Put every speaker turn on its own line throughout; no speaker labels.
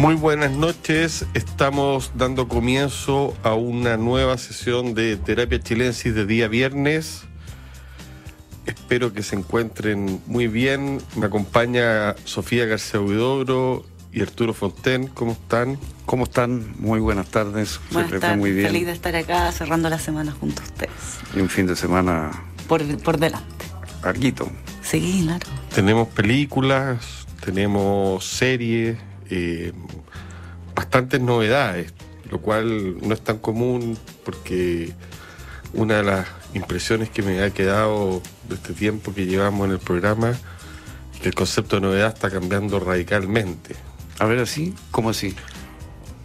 Muy buenas noches. Estamos dando comienzo a una nueva sesión de Terapia Chilensis de día viernes. Espero que se encuentren muy bien. Me acompaña Sofía García Huidobro y Arturo Fonten. ¿Cómo están?
¿Cómo están? Muy buenas tardes.
Buenas tardes. Muy bien. Feliz de estar acá cerrando la semana junto a ustedes.
Y un fin de semana.
Por, por delante.
Arguito.
Sí, claro.
Tenemos películas, tenemos series, eh, bastantes novedades, lo cual no es tan común porque una de las impresiones que me ha quedado de este tiempo que llevamos en el programa es que el concepto de novedad está cambiando radicalmente.
A ver, así, ¿cómo así?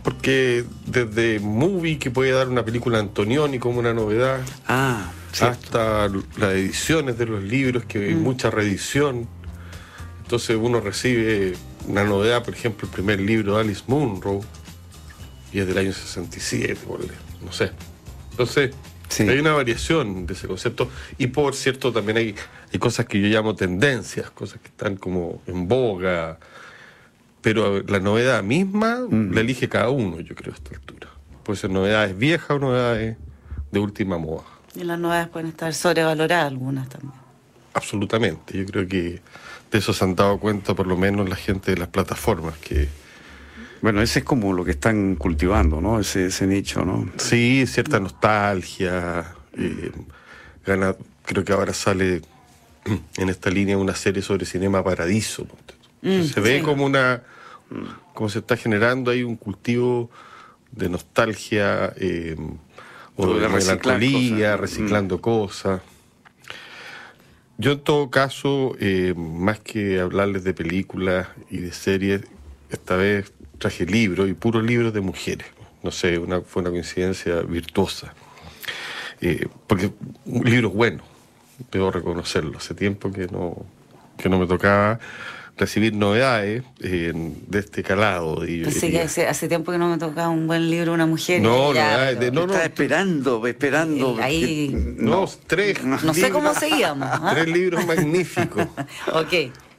Porque desde movie que puede dar una película Antonioni como una novedad,
ah,
hasta las ediciones de los libros que hay mm. mucha reedición. Entonces uno recibe una novedad, por ejemplo, el primer libro de Alice Munro, y es del año 67, no sé. Entonces, hay una variación de ese concepto. Y por cierto, también hay, hay cosas que yo llamo tendencias, cosas que están como en boga. Pero la novedad misma mm. la elige cada uno, yo creo, a esta altura. Puede ser novedades viejas o novedades de última moda.
Y las novedades pueden estar sobrevaloradas algunas también.
Absolutamente. Yo creo que de eso se han dado cuenta por lo menos la gente de las plataformas que...
Bueno, ese es como lo que están cultivando, ¿no? Ese, ese nicho, ¿no?
Sí, cierta nostalgia. Eh, gana, creo que ahora sale en esta línea una serie sobre Cinema Paradiso. Mm, se ve como una... como se está generando ahí un cultivo de nostalgia eh, o de, melancolía, reciclando mm. cosas. Yo en todo caso, eh, más que hablarles de películas y de series, esta vez traje libros y puros libros de mujeres. No sé, una, fue una coincidencia virtuosa. Eh, porque un libro bueno, debo reconocerlo. Hace tiempo que no, que no me tocaba recibir novedades de este calado.
hace, tiempo que no me tocaba un buen libro una mujer.
No, no, no, Estaba esperando, esperando.
Ahí,
no, tres.
No, sé cómo seguíamos.
¿ah? Tres libros magníficos.
ok.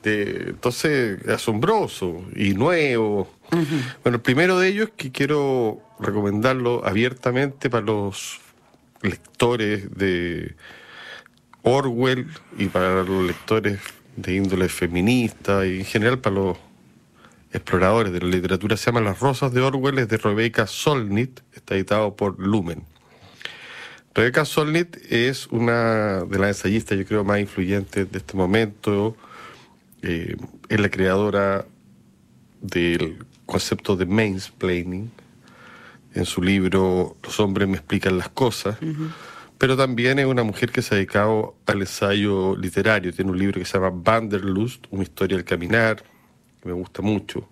entonces, asombroso y nuevo. Bueno, el primero de ellos que quiero recomendarlo abiertamente para los lectores de Orwell y para los lectores de índole feminista y en general para los exploradores de la literatura. Se llama Las Rosas de Orwell, es de Rebecca Solnit, está editado por Lumen. Rebecca Solnit es una de las ensayistas, yo creo, más influyentes de este momento. Eh, es la creadora del concepto de mansplaining en su libro Los hombres me explican las cosas pero también es una mujer que se ha dedicado al ensayo literario. Tiene un libro que se llama Vanderlust, una historia del caminar, que me gusta mucho,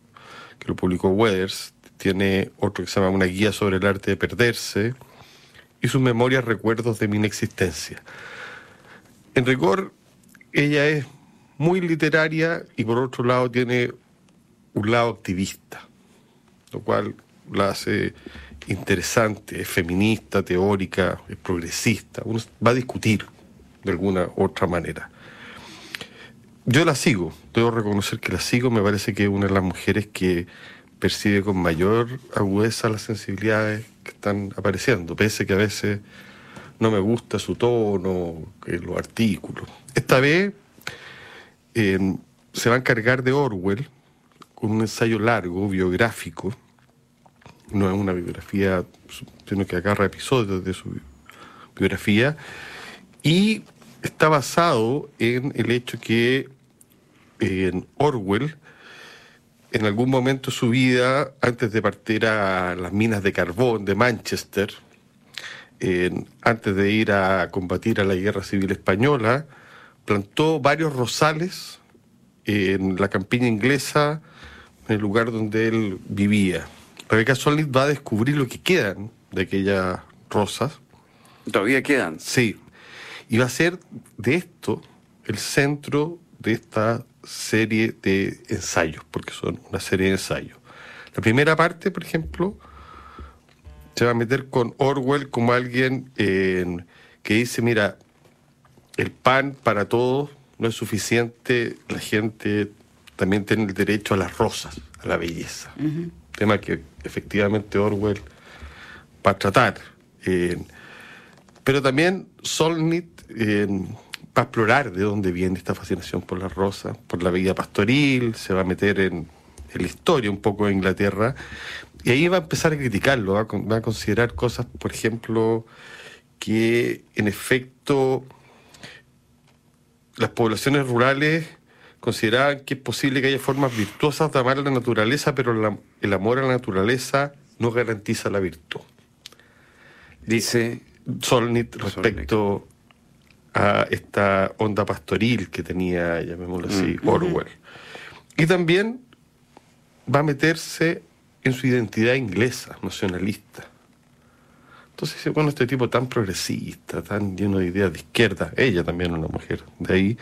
que lo publicó Weathers. Tiene otro que se llama Una guía sobre el arte de perderse y sus memorias recuerdos de mi inexistencia. En rigor, ella es muy literaria y por otro lado tiene un lado activista, lo cual la hace interesante, es feminista, teórica, es progresista, uno va a discutir de alguna otra manera. Yo la sigo, debo reconocer que la sigo, me parece que es una de las mujeres que percibe con mayor agudeza las sensibilidades que están apareciendo, pese que a veces no me gusta su tono, los artículos. Esta vez eh, se va a encargar de Orwell con un ensayo largo, biográfico, no es una biografía, sino que agarra episodios de su biografía, y está basado en el hecho que en Orwell, en algún momento de su vida, antes de partir a las minas de carbón de Manchester, antes de ir a combatir a la guerra civil española, plantó varios rosales en la campiña inglesa, en el lugar donde él vivía. Rebeca Solnit va a descubrir lo que quedan de aquellas rosas.
¿Todavía quedan?
Sí. Y va a ser de esto el centro de esta serie de ensayos, porque son una serie de ensayos. La primera parte, por ejemplo, se va a meter con Orwell como alguien que dice, mira, el pan para todos no es suficiente, la gente también tiene el derecho a las rosas, a la belleza tema que efectivamente Orwell va a tratar. Eh, pero también Solnit eh, va a explorar de dónde viene esta fascinación por la rosa, por la vida pastoril, se va a meter en, la historia un poco de Inglaterra, y ahí va a empezar a criticarlo, va a, va a considerar cosas, por ejemplo, que en efecto las poblaciones rurales consideraban que es posible que haya formas virtuosas de amar la naturaleza, pero la- el amor a la naturaleza no garantiza la virtud.
Dice,
Solnit respecto a esta onda pastoril que tenía, llamémoslo así, Orwell. Y también va a meterse en su identidad inglesa, nacionalista. Entonces dice, bueno, este tipo tan progresista, tan lleno de ideas de izquierda, ella también una mujer, de ahí,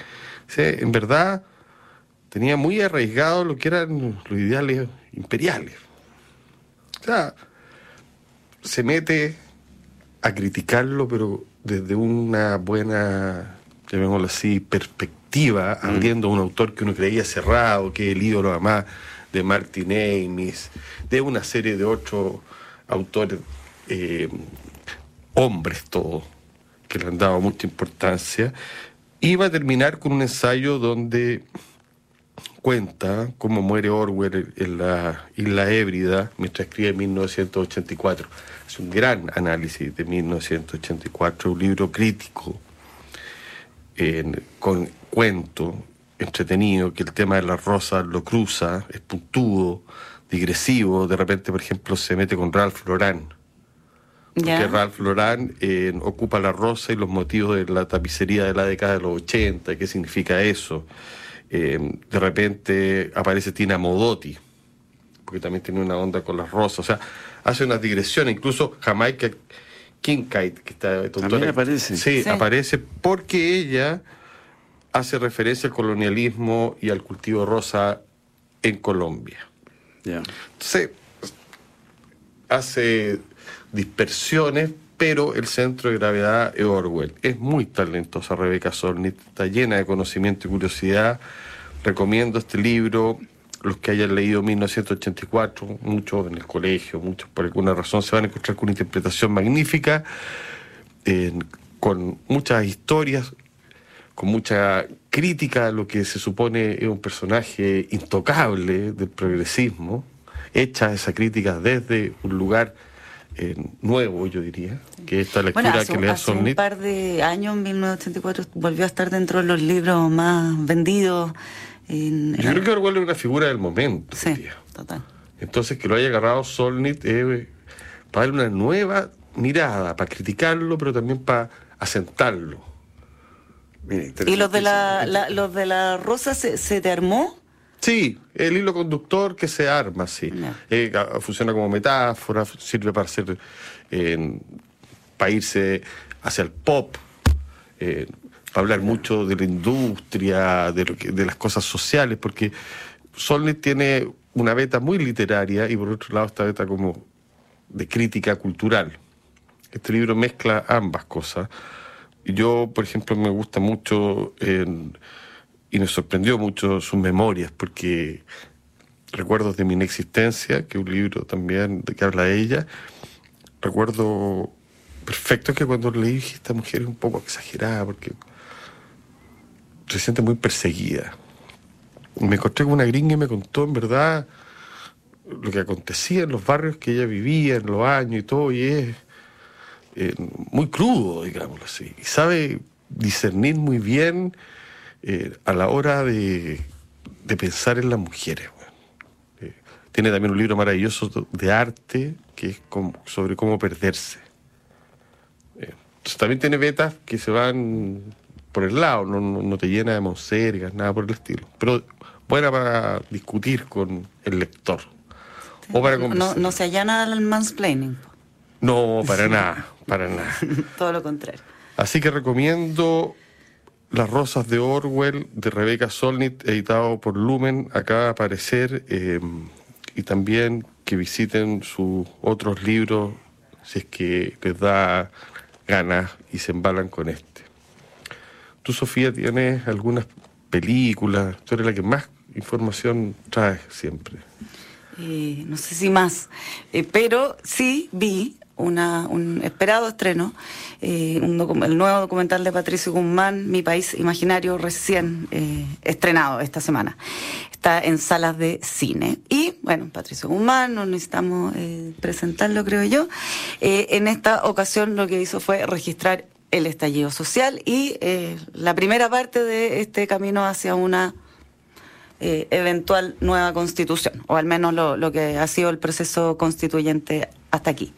dice, en verdad tenía muy arraigado lo que eran los ideales imperiales. O sea, se mete a criticarlo, pero desde una buena, llamémoslo así, perspectiva, abriendo a un autor que uno creía cerrado, que el ídolo además de Martin Amis, de una serie de otros autores, eh, hombres todos, que le han dado mucha importancia, va a terminar con un ensayo donde cuenta cómo muere Orwell en la Isla Hébrida mientras escribe en 1984. Es un gran análisis de 1984, un libro crítico, en- con cuento entretenido, que el tema de las rosas lo cruza, es puntudo, digresivo, de repente, por ejemplo, se mete con Ralph Lauren. Porque. Ralph Lauren eh, ocupa la rosa y los motivos de la tapicería de la década de los 80, qué significa eso. Eh, de repente aparece Tina Modotti, porque también tiene una onda con las rosas. O sea, hace unas digresiones. Incluso Jamaica Kincaid, que está
También aparece.
Sí,
Sí.
aparece porque ella hace referencia al colonialismo y al cultivo rosa en Colombia.
ya.
Entonces, hace dispersiones, pero el centro de gravedad es Orwell. Es muy talentosa Rebeca Solnit, está llena de conocimiento y curiosidad. Recomiendo este libro, los que hayan leído 1984, muchos en el colegio, muchos por alguna razón se van a encontrar con una interpretación magnífica, con muchas historias, con mucha crítica a lo que se supone es un personaje intocable del progresismo, hecha esa crítica desde un lugar eh, nuevo, yo diría, que esta lectura
Bueno, hace,
que le da
hace un par de años, en 1984, volvió a estar dentro de los libros más vendidos. En,
Yo creo que Orwell es una figura del momento.
Sí, total.
Entonces, que lo haya agarrado Solnit eh, para darle una nueva mirada, para criticarlo, pero también para asentarlo.
Mira,
¿Y los de la, los de la rosa se, se te armó?
Sí, el hilo conductor que se arma, sí. Eh, a- funciona como metáfora, sirve para hacer, eh, para irse hacia el pop, eh, para hablar mucho de la industria, de, lo que- de las cosas sociales, porque Solnit tiene una beta muy literaria y por otro lado esta beta como de crítica cultural. Este libro mezcla ambas cosas. Yo, por ejemplo, me gusta mucho y me sorprendió mucho sus memorias, porque Recuerdos de mi inexistencia, que es un libro también de que habla ella, recuerdo perfecto que cuando leí dije, esta mujer es un poco exagerada, porque se siente muy perseguida. Me encontré con una gringa y me contó en verdad lo que acontecía en los barrios que ella vivía, en los años y todo, y es eh, muy crudo, digámoslo así. Y sabe discernir muy bien eh, a la hora de, de pensar en las mujeres. Eh, tiene también un libro maravilloso de arte que es sobre cómo perderse. También tiene vetas que se van por el lado, no, no, no te llena de monsergas, nada por el estilo. Pero buena para discutir con el lector. O para
No,
conversar.
no se allana al mansplaining,
No, para nada, para nada.
todo lo contrario.
Así que recomiendo Las Rosas de Orwell de Rebeca Solnit, editado por Lumen, acá a aparecer, eh, y también que visiten sus otros libros si es que les da ganas y se embalan con este. Tú, Sofía, tienes algunas películas, tú eres la que más información traes siempre.
eh, no sé si más, eh, pero sí vi una, un esperado estreno, eh, el nuevo documental de Patricio Guzmán, Mi País Imaginario, recién eh, estrenado esta semana. Está en salas de cine. Y bueno, Patricio Guzmán, no necesitamos eh, presentarlo, creo yo. En esta ocasión lo que hizo fue registrar el estallido social y eh, la primera parte de este camino hacia una eh, eventual nueva constitución, o al menos lo, que ha sido el proceso constituyente hasta aquí.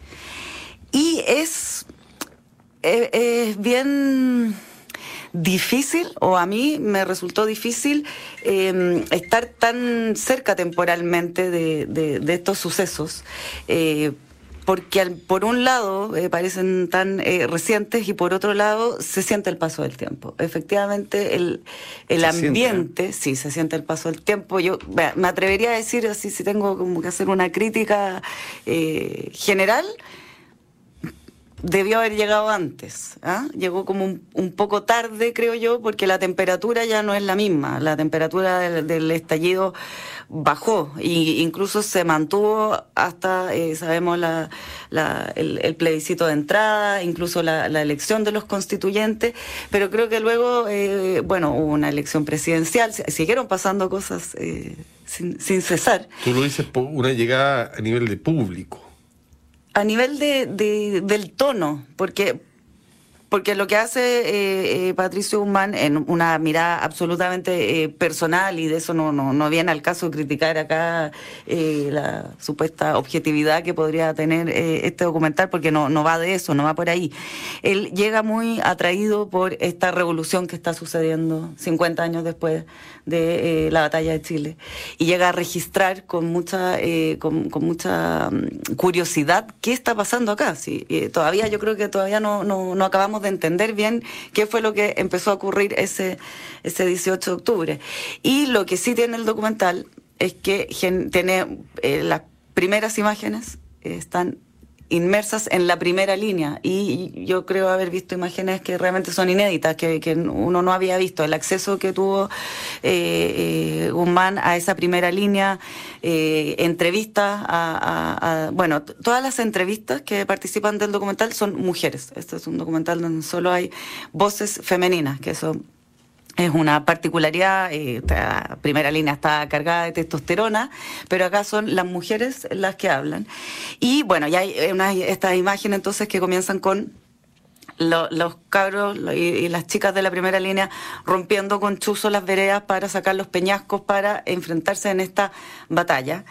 Y es, eh, es bien difícil, o a mí me resultó difícil eh, estar tan cerca temporalmente de, estos sucesos. Porque al- por un lado eh, parecen tan eh, recientes y por otro lado se siente el paso del tiempo. Efectivamente, el, el
Se siente,
ambiente, sí, se siente el paso del tiempo. Yo me atrevería a decir, así si tengo como que hacer una crítica eh, general, debió haber llegado antes. ¿ah? Llegó como un, un poco tarde, creo yo, porque la temperatura ya no es la misma. La temperatura del, estallido bajó e incluso se mantuvo hasta, eh, sabemos, el, plebiscito de entrada, incluso la, elección de los constituyentes, pero creo que luego, eh, bueno, hubo una elección presidencial, si- siguieron pasando cosas eh, sin, sin cesar.
Tú lo dices por una llegada a nivel de público.
A nivel de, de- del tono, porque, porque lo que hace eh, eh, Patricio Guzmán en una mirada absolutamente eh, personal, y de eso no, no, no viene al caso criticar acá eh, la supuesta objetividad que podría tener este documental, porque no, no va de eso, no va por ahí. Él llega muy atraído por esta revolución que está sucediendo 50 años después de la batalla de Chile y llega a registrar con mucha con, con mucha mm, curiosidad qué está pasando acá sí, todavía yo creo que todavía no, no, no acabamos de entender bien qué fue lo que empezó a ocurrir ese ese 18 de octubre. Y lo que sí tiene el documental es que tiene eh, las primeras imágenes eh, están inmersas en la primera línea y yo creo haber visto imágenes que realmente son inéditas, que, que uno no había visto. El acceso que tuvo eh, eh, Guzmán a esa primera línea, eh, entrevistas a, a- bueno, todas las entrevistas que participan del documental son mujeres. Este es un documental donde solo hay voces femeninas, que eso es una particularidad, eh, la primera línea está cargada de testosterona, pero acá son las mujeres las que hablan. Y bueno, ya hay eh, unas, estas imágenes entonces que comienzan con lo- los cabros y, las chicas de la primera línea rompiendo con chuzo las veredas para sacar los peñascos para enfrentarse en esta batalla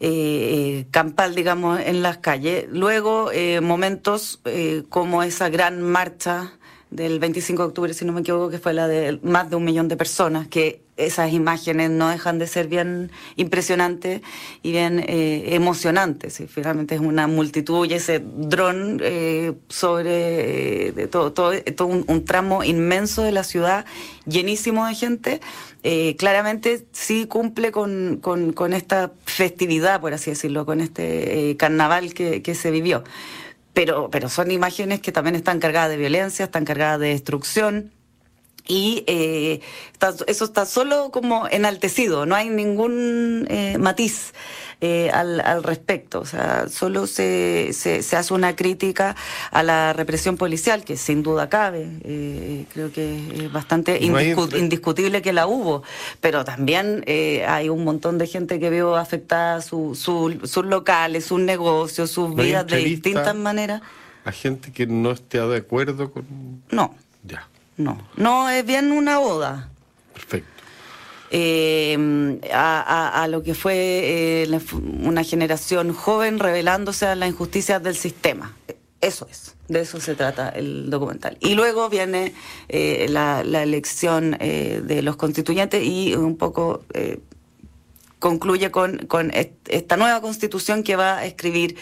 eh, eh, campal, digamos, en las calles. Luego, momentos como esa gran marcha del 25 de octubre, si no me equivoco, que fue la de más de un millón de personas, que esas imágenes no dejan de ser bien impresionantes y bien eh, emocionantes. Y finalmente es una multitud y ese dron eh, sobre eh, de todo, todo, un, tramo inmenso de la ciudad, llenísimo de gente, claramente sí cumple con, con, esta festividad, por así decirlo, con este carnaval que se vivió pero, pero son imágenes que también están cargadas de violencia, están cargadas de destrucción. Y eh, eso está solo como enaltecido, no hay ningún eh, matiz eh, al, al respecto. O sea, solo se, se, se hace una crítica a la represión policial, que sin duda cabe. eh, creo que es bastante
No
indiscu- indiscutible que la hubo, pero también eh, hay un montón de gente que vio afectada su, su- sus locales, sus negocios, sus
No
vidas de distintas maneras.
A gente que no esté de acuerdo con.
No,
Ya,
no, no, es bien una oda.
perfecto.
Eh, a, lo que fue eh, la una generación joven revelándose a las injusticias del sistema. Eso es, de eso se trata el documental. Y luego viene eh, la, elección eh, de los constituyentes y un poco concluye con, con est- esta nueva constitución que va a escribir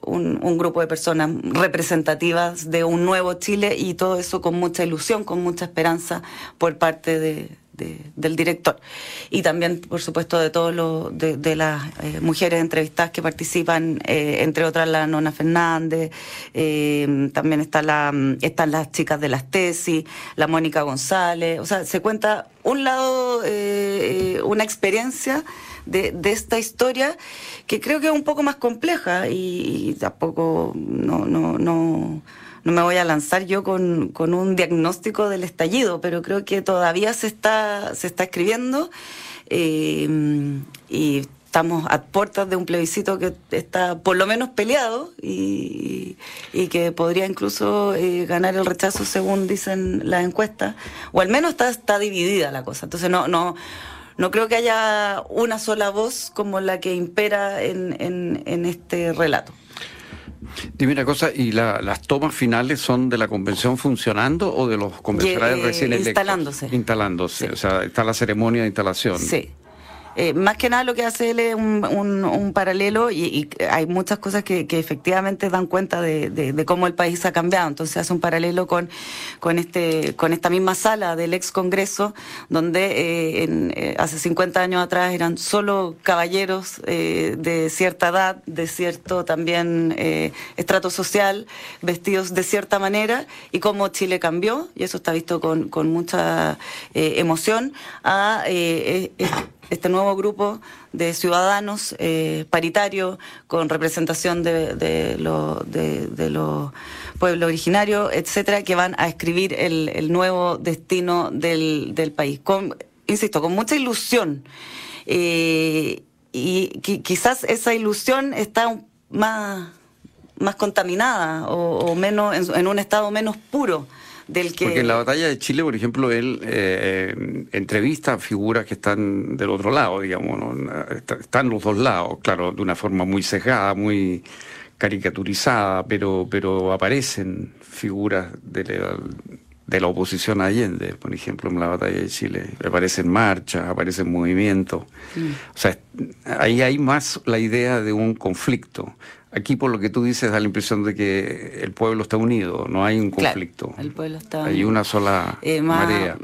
un grupo de personas representativas de un nuevo Chile y todo eso con mucha ilusión, con mucha esperanza por parte de, de- del director. Y también, por supuesto, de todos los de, las eh, mujeres entrevistadas que participan, eh, entre otras la Nona Fernández, eh, también está la, están las chicas de las tesis, la Mónica González, o sea, se cuenta un lado, una experiencia de, esta historia que creo que es un poco más compleja y, tampoco no, no, no, me voy a lanzar yo con, con, un diagnóstico del estallido, pero creo que todavía se está, se está escribiendo eh, y estamos a puertas de un plebiscito que está por lo menos peleado y, que podría incluso eh, ganar el rechazo según dicen las encuestas, o al menos está, está dividida la cosa. Entonces no, no, no creo que haya una sola voz como la que impera en, en, este relato.
Dime una cosa, ¿y las tomas finales son de la convención funcionando o de los convencionales recién electos?
Instalándose.
Instalándose, o sea, está la ceremonia de instalación.
Sí. Eh, más que nada lo que hace él es un, un, paralelo y, hay muchas cosas que, efectivamente dan cuenta de, cómo el país ha cambiado. Entonces hace un paralelo con, con, este, con esta misma sala del ex Congreso, donde eh, en, eh, hace 50 años atrás eran solo caballeros de cierta edad, de cierto también estrato social, vestidos de cierta manera, y cómo Chile cambió, y eso está visto con, con mucha emoción, a este nuevo grupo de ciudadanos eh, paritario con representación de, de, de, los pueblos originarios, etcétera, que van a escribir el, nuevo destino del, del, país. Con, insisto, con mucha ilusión. Eh, y quizás esa ilusión está más, más contaminada o, menos en, un estado menos puro
porque en la batalla de Chile, por ejemplo, él eh, eh, entrevista a figuras que están del otro lado, digamos, están los dos lados, claro, de una forma muy sesgada, muy caricaturizada, pero, pero aparecen figuras de la, de la oposición a Allende, por ejemplo, en la batalla de Chile. Aparecen marchas, aparecen movimientos. O sea, ahí hay más la idea de un conflicto. Aquí, por lo que tú dices, da la impresión de que el pueblo está unido, no hay un conflicto.
el pueblo está.
Hay una sola eh, marea.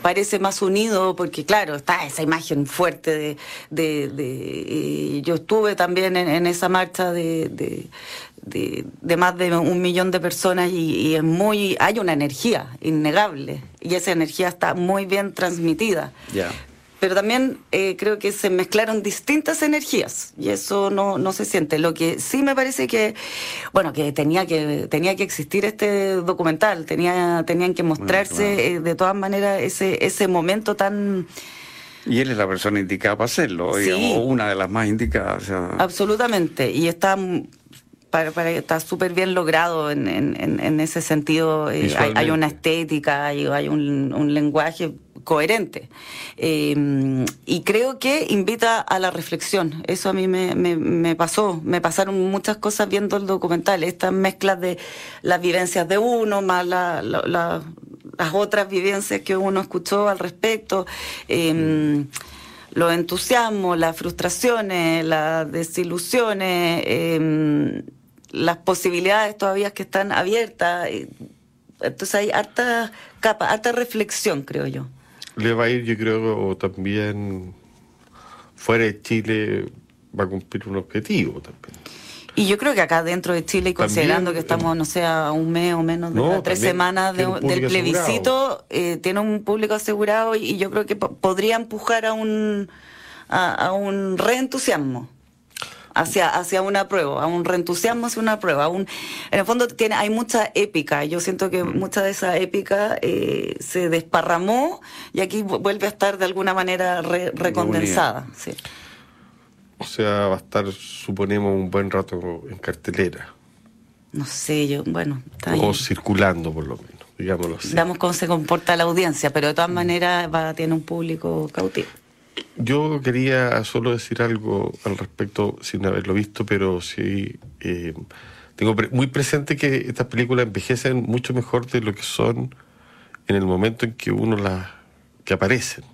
Parece más unido porque, claro, está esa imagen fuerte de. de, yo estuve también en, esa marcha de, de, más de un millón de personas y, es muy. Hay una energía innegable y esa energía está muy bien transmitida.
Ya
pero también eh, creo que se mezclaron distintas energías y eso no, no se siente. Lo que sí me parece que, bueno, que tenía que, tenía que existir este documental, tenía, tenían que mostrarse eh, de todas maneras ese, ese momento tan...
Y él es la persona indicada para hacerlo, o una de las más indicadas.
Absolutamente, y está para, para, está súper bien logrado en, en, en, ese sentido. Eh, hay, una estética, hay, hay un, un lenguaje coherente. Eh, y creo que invita a la reflexión. Eso a mí me, pasó, me pasaron muchas cosas viendo el documental, estas mezclas de las vivencias de uno, más la, las otras vivencias que uno escuchó al respecto. Eh, los entusiasmos, las frustraciones, las desilusiones, eh, las posibilidades todavía que están abiertas. Entonces hay harta capa, harta reflexión, creo yo
le va a ir, yo creo, también fuera de Chile va a cumplir un objetivo también.
Y yo creo que acá dentro de Chile, considerando que estamos, no sé, a un mes o menos de tres semanas del plebiscito, eh, tiene un público asegurado y, yo creo que podría empujar a un, a, a un reentusiasmo hacia, hacia una prueba, a un reentusiasmo hacia una prueba. Un, en el fondo tiene, hay mucha épica. Yo siento que mm. mucha de esa épica eh, se desparramó y aquí vuelve a estar de alguna manera recondensada. Sí.
O sea, va a estar, suponemos, un buen rato en cartelera.
No sé, yo, bueno,
está O circulando, por lo menos, digámoslo así.
Veamos cómo se comporta la audiencia, pero de todas mm. maneras va, tiene un público cautivo.
Yo quería solo decir algo al respecto sin haberlo visto, pero sí eh, tengo muy presente que estas películas envejecen mucho mejor de lo que son en el momento en que uno las que aparecen.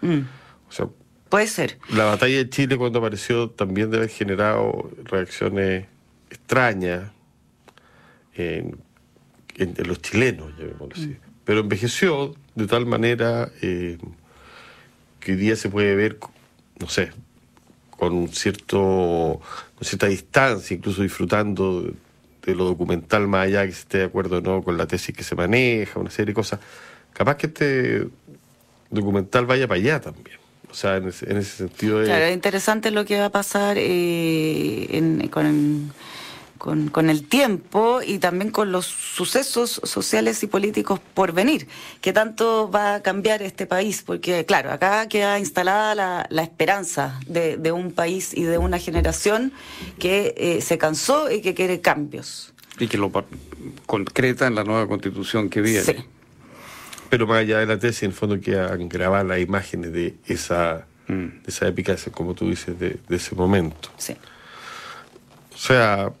Mm. O sea, puede ser.
La batalla de Chile cuando apareció también debe haber generado reacciones extrañas en, los chilenos, llamémoslo así. Mm. Pero envejeció de tal manera eh, que hoy día se puede ver, no sé, con cierto, cierta distancia, incluso disfrutando de, lo documental más allá que se esté de acuerdo no con la tesis que se maneja, una serie de cosas. Capaz que este documental vaya para allá también. O sea, en ese, sentido
Claro, es interesante lo que va a pasar eh, con, con, el tiempo y también con los sucesos sociales y políticos por venir, que tanto va a cambiar este país, porque claro, acá queda instalada la, esperanza de, un país y de una generación que eh, se cansó y que quiere cambios.
Y que lo concreta en la nueva constitución que viene. Sí.
Pero más allá de la tesis, en el fondo quedan grabar las imágenes de esa, mm. esa épica, como tú dices, de, ese momento.
Sí.
O sea,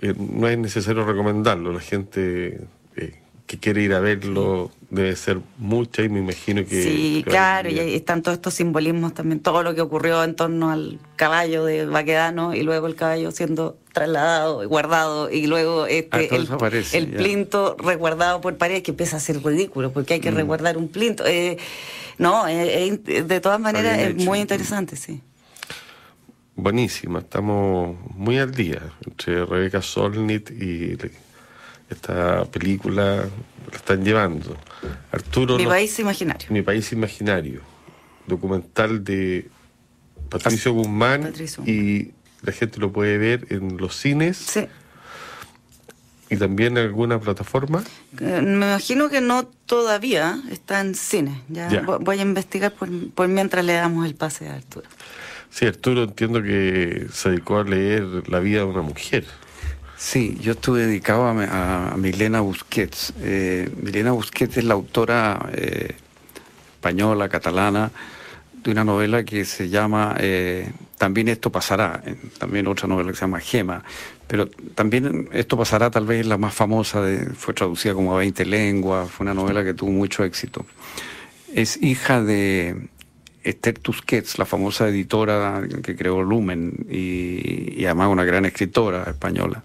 eh, no es necesario recomendarlo. La gente eh, que quiere ir a verlo debe ser mucha y me imagino que...
Sí, claro, y están todos estos simbolismos también, todo lo que ocurrió en torno al caballo de Baquedano y luego el caballo siendo trasladado y guardado y luego este, ah, el, plinto resguardado por pared que empieza a ser ridículo porque hay que mm. resguardar un plinto. Eh, no, de todas maneras es muy interesante, sí.
Buenísima, estamos muy al día entre Rebeca Solnit y esta película la están llevando. Arturo.
Mi país imaginario.
Mi país imaginario. Documental de Patricio Guzmán y la gente lo puede ver en los cines.
Sí.
¿Y también en alguna plataforma?
Eh, me imagino que no todavía, está en cine. Ya, voy a investigar por, por, mientras le damos el pase a Arturo.
Sí, Arturo entiendo que se dedicó a leer la vida de una mujer.
Sí, yo estuve dedicado a, Milena Busquets. Eh, Milena Busquets es la autora eh, española, catalana, de una novela que se llama eh, También esto pasará, también otra novela que se llama Gema, pero también esto pasará tal vez la más famosa, de, fue traducida como a 20 lenguas, fue una novela que tuvo mucho éxito. Es hija de Esther Tusquets, la famosa editora que creó Lumen y además una gran escritora española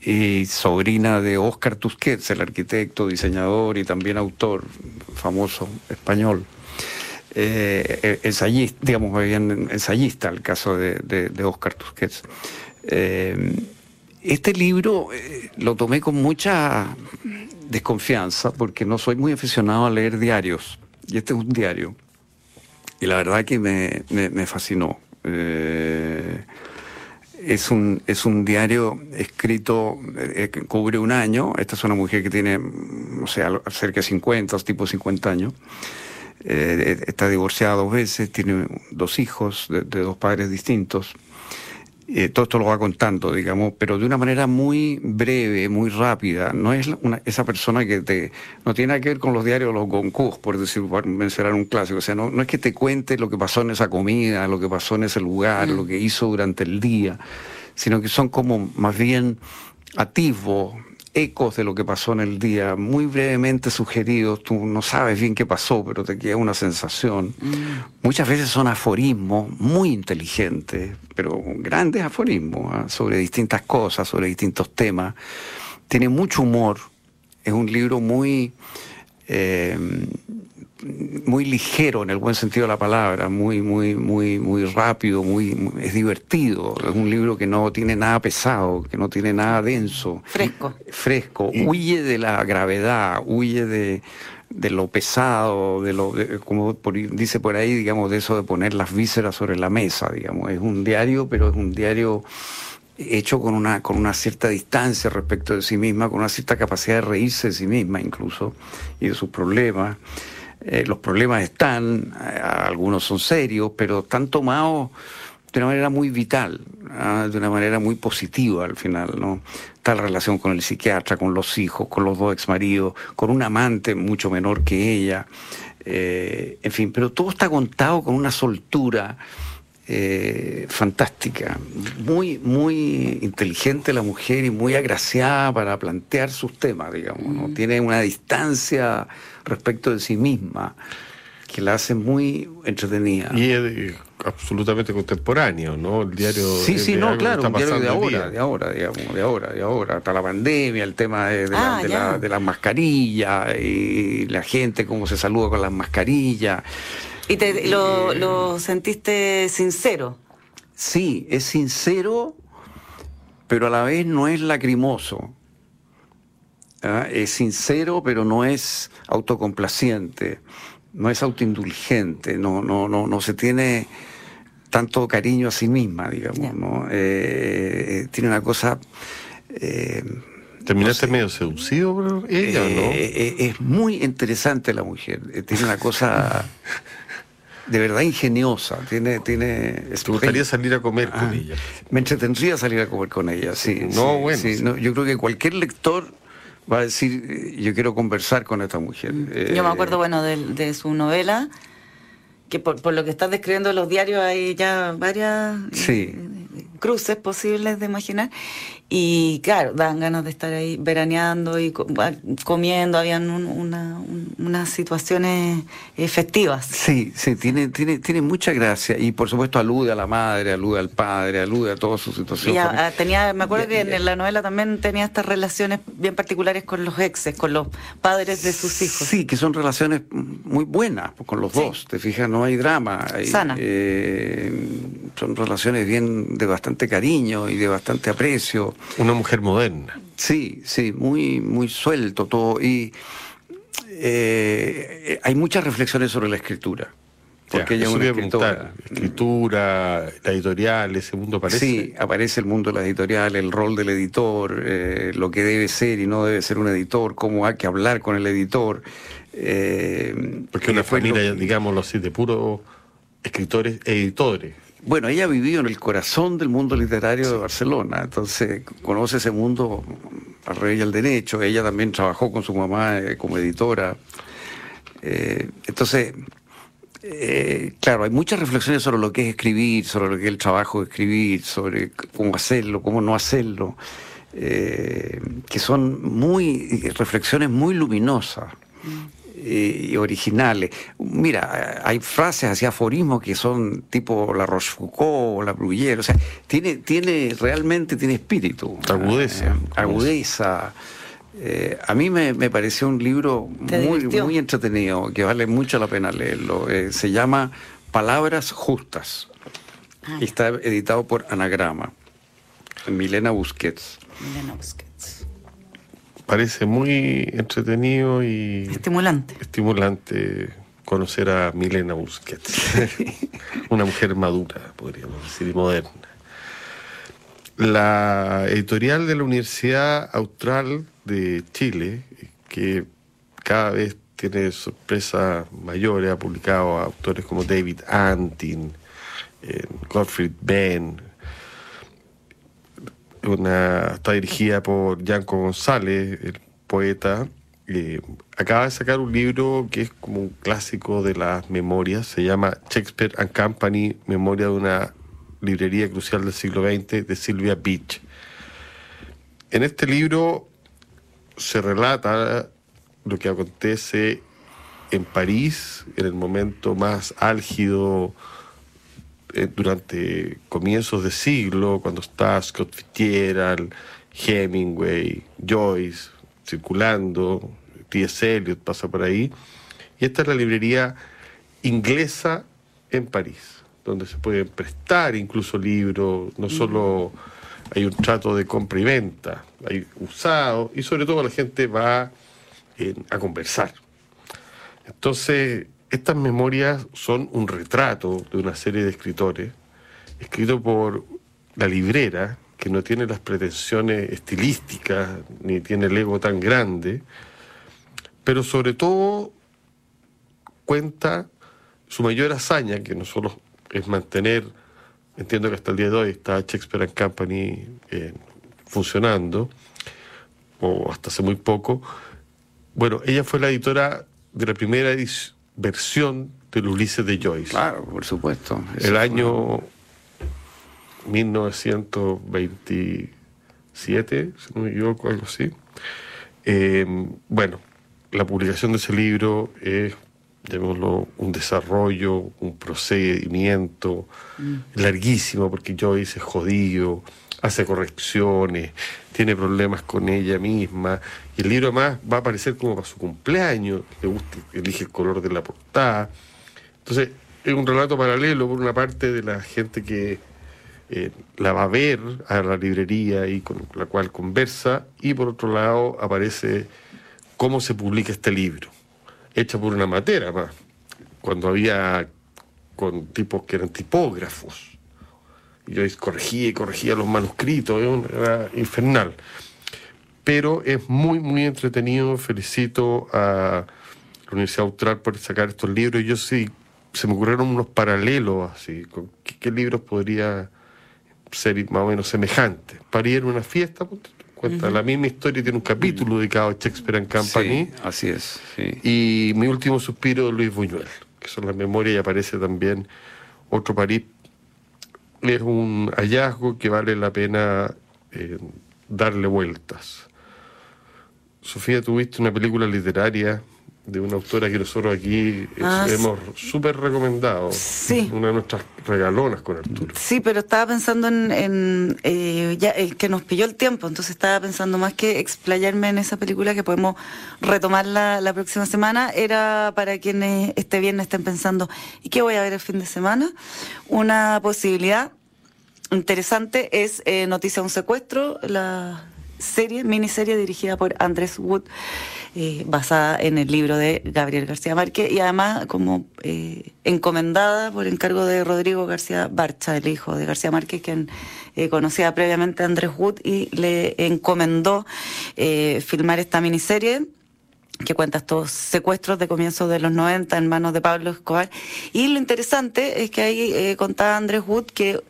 y sobrina de Oscar Tusquets, el arquitecto, diseñador y también autor famoso español. Eh ensayista, digamos, bien ensayista, el caso de, de, Oscar Tusquets. Eh, este libro eh, lo tomé con mucha desconfianza porque no soy muy aficionado a leer diarios, y este es un diario. Y la verdad que me, fascinó. Es un, es un diario escrito, eh, que cubre un año. Esta es una mujer que tiene, no sé, cerca de 50, tipo 50 años. Eh, está divorciada dos veces, tiene dos hijos de dos padres distintos. Eh, todo esto lo va contando, digamos, pero de una manera muy breve, muy rápida. No es una, esa persona que te... No tiene nada que ver con los diarios, los Goncourt, por decir, por mencionar un clásico. O sea, no, no es que te cuente lo que pasó en esa comida, lo que pasó en ese lugar, lo que hizo durante el día, sino que son como más bien atisbos, ecos de lo que pasó en el día, muy brevemente sugeridos, tú no sabes bien qué pasó, pero te queda una sensación. Mm. Muchas veces son aforismos muy inteligentes, pero grandes aforismos ¿ah? sobre distintas cosas, sobre distintos temas. Tiene mucho humor, es un libro muy... Eh, muy ligero en el buen sentido de la palabra, muy, muy, muy, muy rápido, muy, es divertido. Es un libro que no tiene nada pesado, que no tiene nada denso.
Fresco.
Fresco. Huye de la gravedad, huye de, lo pesado, de lo, como dice por ahí, digamos, de eso de poner las vísceras sobre la mesa, digamos. Es un diario, pero es un diario hecho con una, con una cierta distancia respecto de sí misma, con una cierta capacidad de reírse de sí misma incluso, y de sus problemas. Eh, los problemas están, eh, algunos son serios, pero están tomados de una manera muy vital, ¿ah? de una manera muy positiva al final, ¿no? La relación con el psiquiatra, con los hijos, con los dos exmaridos, con un amante mucho menor que ella, eh, en fin, pero todo está contado con una soltura eh, fantástica, muy, muy inteligente la mujer y muy agraciada para plantear sus temas, digamos, ¿no? Mm. Tiene una distancia respecto de sí misma que la hace muy entretenida.
Y es absolutamente contemporáneo, ¿no? El diario.
Sí, sí, no, claro, un diario de ahora, de ahora, digamos, de ahora, de ahora. Hasta la pandemia, el tema de, la, ah, de las mascarillas y la gente, cómo se saluda con las mascarillas.
¿Y te, lo, lo sentiste sincero?
Sí, es sincero, pero a la vez no es lacrimoso. ¿ah? Es sincero, pero no es autocomplaciente. No es autoindulgente, no, no, no, no se tiene tanto cariño a sí misma, digamos, ¿no? Eh, tiene una cosa...
Eh, ¿Terminaste medio seducido por ella o no?
Eh, es muy interesante la mujer, tiene una cosa de verdad ingeniosa, tiene... tiene
¿Te gustaría salir a comer con ah, ella?
Me entretendría salir a comer con ella, sí. No, bueno. yo creo que cualquier lector va a decir, yo quiero conversar con esta mujer.
Yo me acuerdo, bueno, de, de su novela, que por, por, lo que estás describiendo los diarios hay ya varias sí. Eh, cruces posibles de imaginar. Y claro, dan ganas de estar ahí veraneando y comiendo, habían una, unas situaciones efectivas.
Sí, sí, tiene, tiene, tiene mucha gracia y por supuesto alude a la madre, alude al padre, alude a todas sus situaciones.
Ah, tenía, me acuerdo que en la novela también tenía estas relaciones bien particulares con los exes, con los padres de sus hijos.
Sí, que son relaciones muy buenas con los dos, te fijas, no hay drama.
Sana.
Eh, son relaciones bien de bastante cariño y de bastante aprecio.
Una mujer moderna.
Sí, sí, muy, muy suelto todo. Y eh, hay muchas reflexiones sobre la escritura.
Porque ella es una escritora. Escritura, la editorial, ese mundo aparece.
Sí, aparece el mundo de la editorial, el rol del editor, eh, lo que debe ser y no debe ser un editor, cómo hay que hablar con el editor.
Eh, Porque una familia, digámoslo así, de puros escritores e editores.
Bueno, ella ha vivido en el corazón del mundo literario de Barcelona, entonces conoce ese mundo al revés y al derecho. Ella también trabajó con su mamá eh, como editora. Eh, entonces, eh, claro, hay muchas reflexiones sobre lo que es escribir, sobre lo que es el trabajo de escribir, sobre cómo hacerlo, cómo no hacerlo, que son muy reflexiones muy luminosas. Y originales. Mira, hay frases así aforismos que son tipo la Rochefoucauld o la Bruyère, o sea, tiene, tiene realmente tiene espíritu.
Agudeza. Eh,
agudeza. Eh, a mí me, me, pareció un libro muy, muy entretenido, que vale mucho la pena leerlo. Eh, se llama Palabras Justas. Ah. Y está editado por Anagrama. Milena Busquets.
Milena Busquets
parece muy entretenido y
estimulante.
Estimulante conocer a Milena Busquets, una mujer madura, podríamos decir, y moderna. La editorial de la Universidad Austral de Chile, que cada vez tiene sorpresas mayores, ha publicado a autores como David Antin, eh, Gottfried Benn, está dirigida por Yanko González, el poeta. Acaba de sacar un libro que es como un clásico de las memorias, se llama Shakespeare and Company, Memoria de una librería crucial del siglo XX, de Sylvia Beach. En este libro se relata lo que acontece en París, en el momento más álgido eh, durante comienzos de siglo, cuando está Scott Fitzgerald, Hemingway, Joyce circulando, T.S. Eliot pasa por ahí. Y esta es la librería inglesa en París, donde se pueden prestar incluso libros, no solo hay un trato de compra y venta, hay usado, y sobre todo la gente va eh, a conversar. Entonces, estas memorias son un retrato de una serie de escritores, escrito por la librera, que no tiene las pretensiones estilísticas, ni tiene el ego tan grande, pero sobre todo cuenta su mayor hazaña, que no solo es mantener, entiendo que hasta el día de hoy está Shakespeare and Company eh, funcionando, o hasta hace muy poco, bueno, ella fue la editora de la primera edición versión del Ulises de Joyce.
Claro, por supuesto.
el año 1927, si no me equivoco, algo así. Em, bueno, la publicación de ese libro es, llamémoslo, un desarrollo, un procedimiento mm. larguísimo, porque Joyce es jodido, hace correcciones, tiene problemas con ella misma, y el libro más va a aparecer como para su cumpleaños, le gusta, elige el color de la portada. Entonces, es un relato paralelo por una parte de la gente que eh, la va a ver a la librería y con la cual conversa, y por otro lado aparece cómo se publica este libro, hecha por una matera más, cuando había con tipos que eran tipógrafos. Y yo corregía y corregía los manuscritos, era infernal. Pero es muy, muy entretenido. Felicito a la Universidad Austral por sacar estos libros. Yo sí, se me ocurrieron unos paralelos así. ¿Qué, libros podría ser más o menos semejantes? Para ir una fiesta, pues, cuenta la misma historia, tiene un capítulo dedicado a Shakespeare and Company.
Sí, así es.
Y mi último suspiro de Luis Buñuel, que son las memorias y aparece también otro París. Es un hallazgo que vale la pena eh, darle vueltas. Sofía, tuviste una película literaria de una autora que nosotros aquí ah, hemos súper recomendado.
Sí.
Una de nuestras regalonas con Arturo.
Sí, pero estaba pensando en, eh, ya el que nos pilló el tiempo, entonces estaba pensando más que explayarme en esa película que podemos retomarla la próxima semana, era para quienes este viernes estén pensando, ¿y qué voy a ver el fin de semana? Una posibilidad interesante es eh, Noticia de un secuestro, la serie, miniserie dirigida por Andrés Wood, eh, basada en el libro de Gabriel García Márquez y además como eh, encomendada por encargo de Rodrigo García Barcha, el hijo de García Márquez, quien eh, conocía previamente a Andrés Wood y le encomendó filmar esta miniserie que cuenta estos secuestros de comienzos de los 90 en manos de Pablo Escobar. Y lo interesante es que ahí contaba Andrés Wood que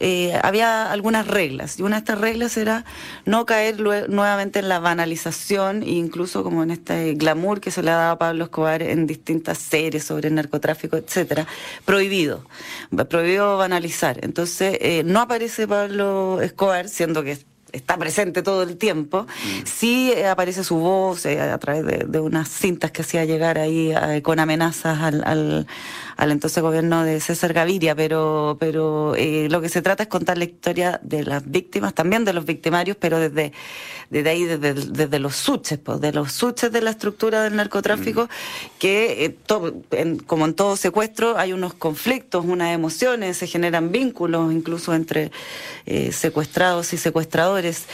eh, había algunas reglas y una de estas reglas era no caer nuevamente en la banalización e incluso como en este glamour que se le ha dado a Pablo Escobar en distintas series sobre el narcotráfico, etcétera, prohibido, prohibido banalizar. Entonces eh, no aparece Pablo Escobar siendo que está presente todo el tiempo, mm. sí eh, aparece su voz a través de, unas cintas que hacía llegar ahí con amenazas al, al entonces gobierno de César Gaviria, pero, pero eh, lo que se trata es contar la historia de las víctimas, también de los victimarios, pero desde, desde ahí, desde, desde los suches, pues, de los suches de la estructura del narcotráfico, mm. que eh, como en todo secuestro hay unos conflictos, unas emociones, se generan vínculos incluso entre eh, secuestrados y secuestradores.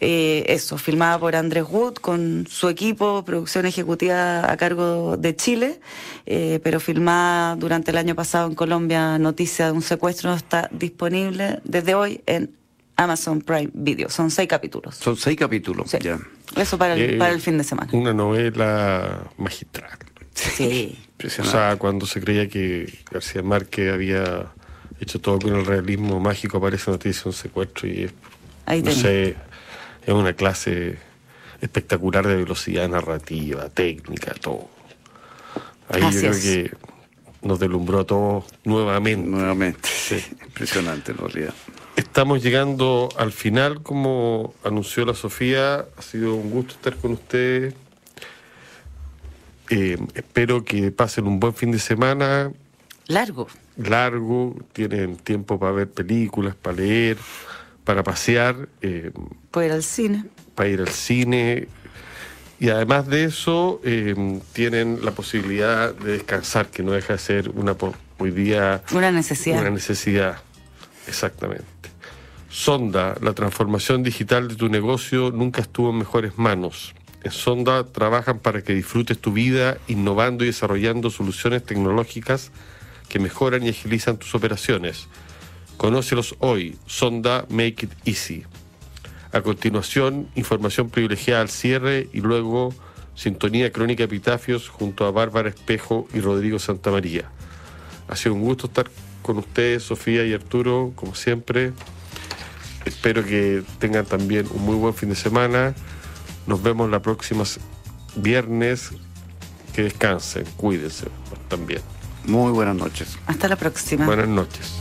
Eh, eso, filmada por Andrés Wood con su equipo, producción ejecutiva a cargo de Chile, pero filmada durante el año pasado en Colombia, noticia de un secuestro, está disponible desde hoy en Amazon Prime Video. Son seis capítulos.
Son seis capítulos, ya.
Eso para el, para el fin de semana.
Una novela magistral.
Sí.
o sea, cuando se creía que García Márquez había hecho todo con el realismo mágico, aparece noticia de un secuestro y es, Ahí no sé, es una clase espectacular de velocidad narrativa, técnica, todo. Ahí yo creo que nos delumbró a todos nuevamente.
Nuevamente, sí. Impresionante en realidad.
Estamos llegando al final, como anunció la Sofía. Ha sido un gusto estar con ustedes. Eh, espero que pasen un buen fin de semana.
Largo.
Largo. Tienen tiempo para ver películas, para leer para pasear.
Eh, para ir al cine.
Para ir al cine. Y además de eso, eh, tienen la posibilidad de descansar, que no deja de ser una hoy día.
Una necesidad.
Una necesidad, exactamente. Sonda, la transformación digital de tu negocio nunca estuvo en mejores manos. En Sonda trabajan para que disfrutes tu vida innovando y desarrollando soluciones tecnológicas que mejoran y agilizan tus operaciones Conócelos hoy, Sonda Make It Easy. A continuación, información privilegiada al cierre y luego sintonía crónica epitafios junto a Bárbara Espejo y Rodrigo Santamaría. Ha sido un gusto estar con ustedes, Sofía y Arturo, como siempre. Espero que tengan también un muy buen fin de semana. Nos vemos la próxima viernes. Que descansen, cuídense también.
Muy buenas noches.
Hasta la próxima.
Buenas noches.